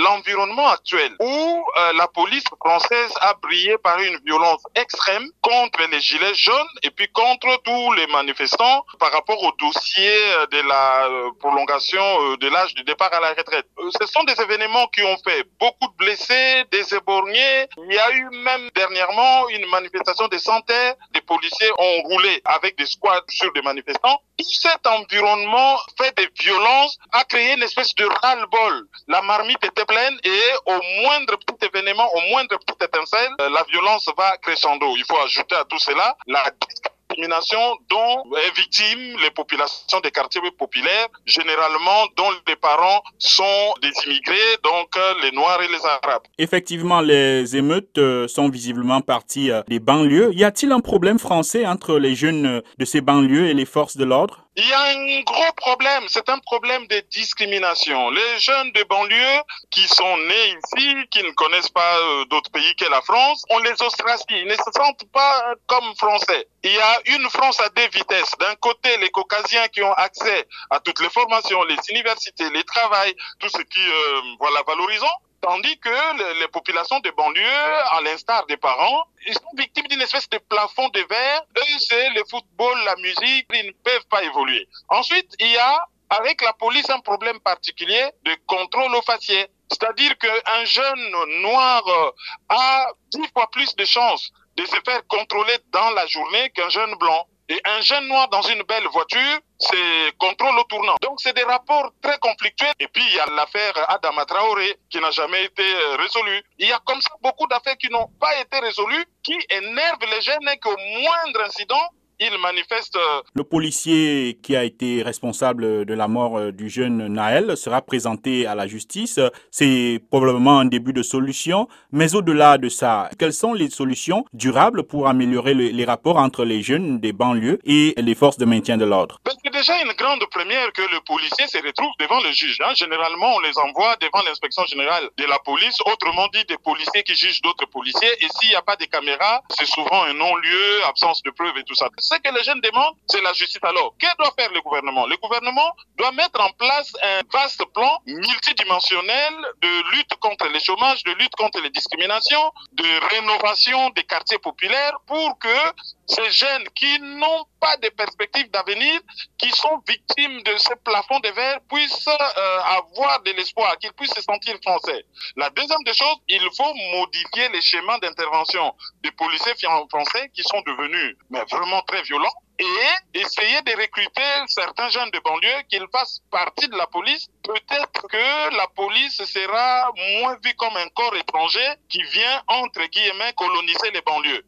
l'environnement actuel où euh, la police française a brillé par une violence extrême contre les gilets jaunes et puis contre tous les manifestants par rapport au dossier euh, de la euh, prolongation de l'âge du départ à la retraite. Ce sont des événements qui ont fait beaucoup de blessés, des éborgnés. Il y a eu même dernièrement une manifestation des centaines. Des policiers ont roulé avec des squads sur des manifestants. Tout cet environnement fait des violences a créé une espèce de ras-le-bol. La marmite était et au moindre petit événement, au moindre petit étincelle, la violence va crescendo. Il faut ajouter à tout cela la discrimination dont est victime les populations des quartiers populaires, généralement dont les parents sont des immigrés, donc les Noirs et les Arabes. Effectivement, les émeutes euh, sont visiblement parties euh, des banlieues. Y a-t-il un problème français entre les jeunes euh, de ces banlieues et les forces de l'ordre? Il y a un gros problème, c'est un problème de discrimination. Les jeunes de banlieue qui sont nés ici, qui ne connaissent pas d'autres pays que la France, on les ostracie, ils ne se sentent pas comme français. Il y a une France à deux vitesses. D'un côté, les caucasiens qui ont accès à toutes les formations, les universités, les travails, tout ce qui, euh, voilà, valorisant. Tandis que les, populations de banlieue, à l'instar des parents, ils sont victimes d'une espèce de plafond de verre. Eux, c'est le football, la musique, ils ne peuvent pas évoluer. Ensuite, il y a avec la police un problème particulier de contrôle au faciès. C'est-à-dire qu'un jeune noir euh, a dix fois plus de chances de se faire contrôler dans la journée qu'un jeune blanc. Et un jeune noir dans une belle voiture, c'est contrôle au tournant. Donc c'est des rapports très conflictuels. Et puis il y a l'affaire Adama Traoré qui n'a jamais été euh, résolue. Il y a comme ça beaucoup d'affaires qui n'ont pas été résolues, qui énervent les jeunes et qu'au moindre incident, il manifeste. Euh, Le policier qui a été responsable de la mort euh, du jeune Naël sera présenté à la justice. C'est probablement un début de solution. Mais au-delà de ça, quelles sont les solutions durables pour améliorer les rapports entre les jeunes des banlieues et les forces de maintien de l'ordre? C'est déjà une grande première que le policier se retrouve devant le juge. Hein. Généralement, on les envoie devant l'inspection générale de la police, autrement dit des policiers qui jugent d'autres policiers. Et s'il n'y a pas de caméras, c'est souvent un non-lieu, absence de preuves et tout ça ce que les jeunes demandent, c'est la justice. Alors, que doit faire le gouvernement? Le gouvernement doit mettre en place un vaste plan multidimensionnel de lutte contre le chômage, de lutte contre les discriminations, de rénovation des quartiers populaires pour que ces jeunes qui n'ont pas de perspectives d'avenir, qui sont victimes de ce plafond de verre, puissent euh, avoir de l'espoir, qu'ils puissent se sentir français. La deuxième des choses, il faut modifier les schémas d'intervention des policiers français qui sont devenus mais vraiment très violents et essayer de recruter certains jeunes de banlieue qu'ils fassent partie de la police. Peut-être que la police sera moins vue comme un corps étranger qui vient, entre guillemets, coloniser les banlieues.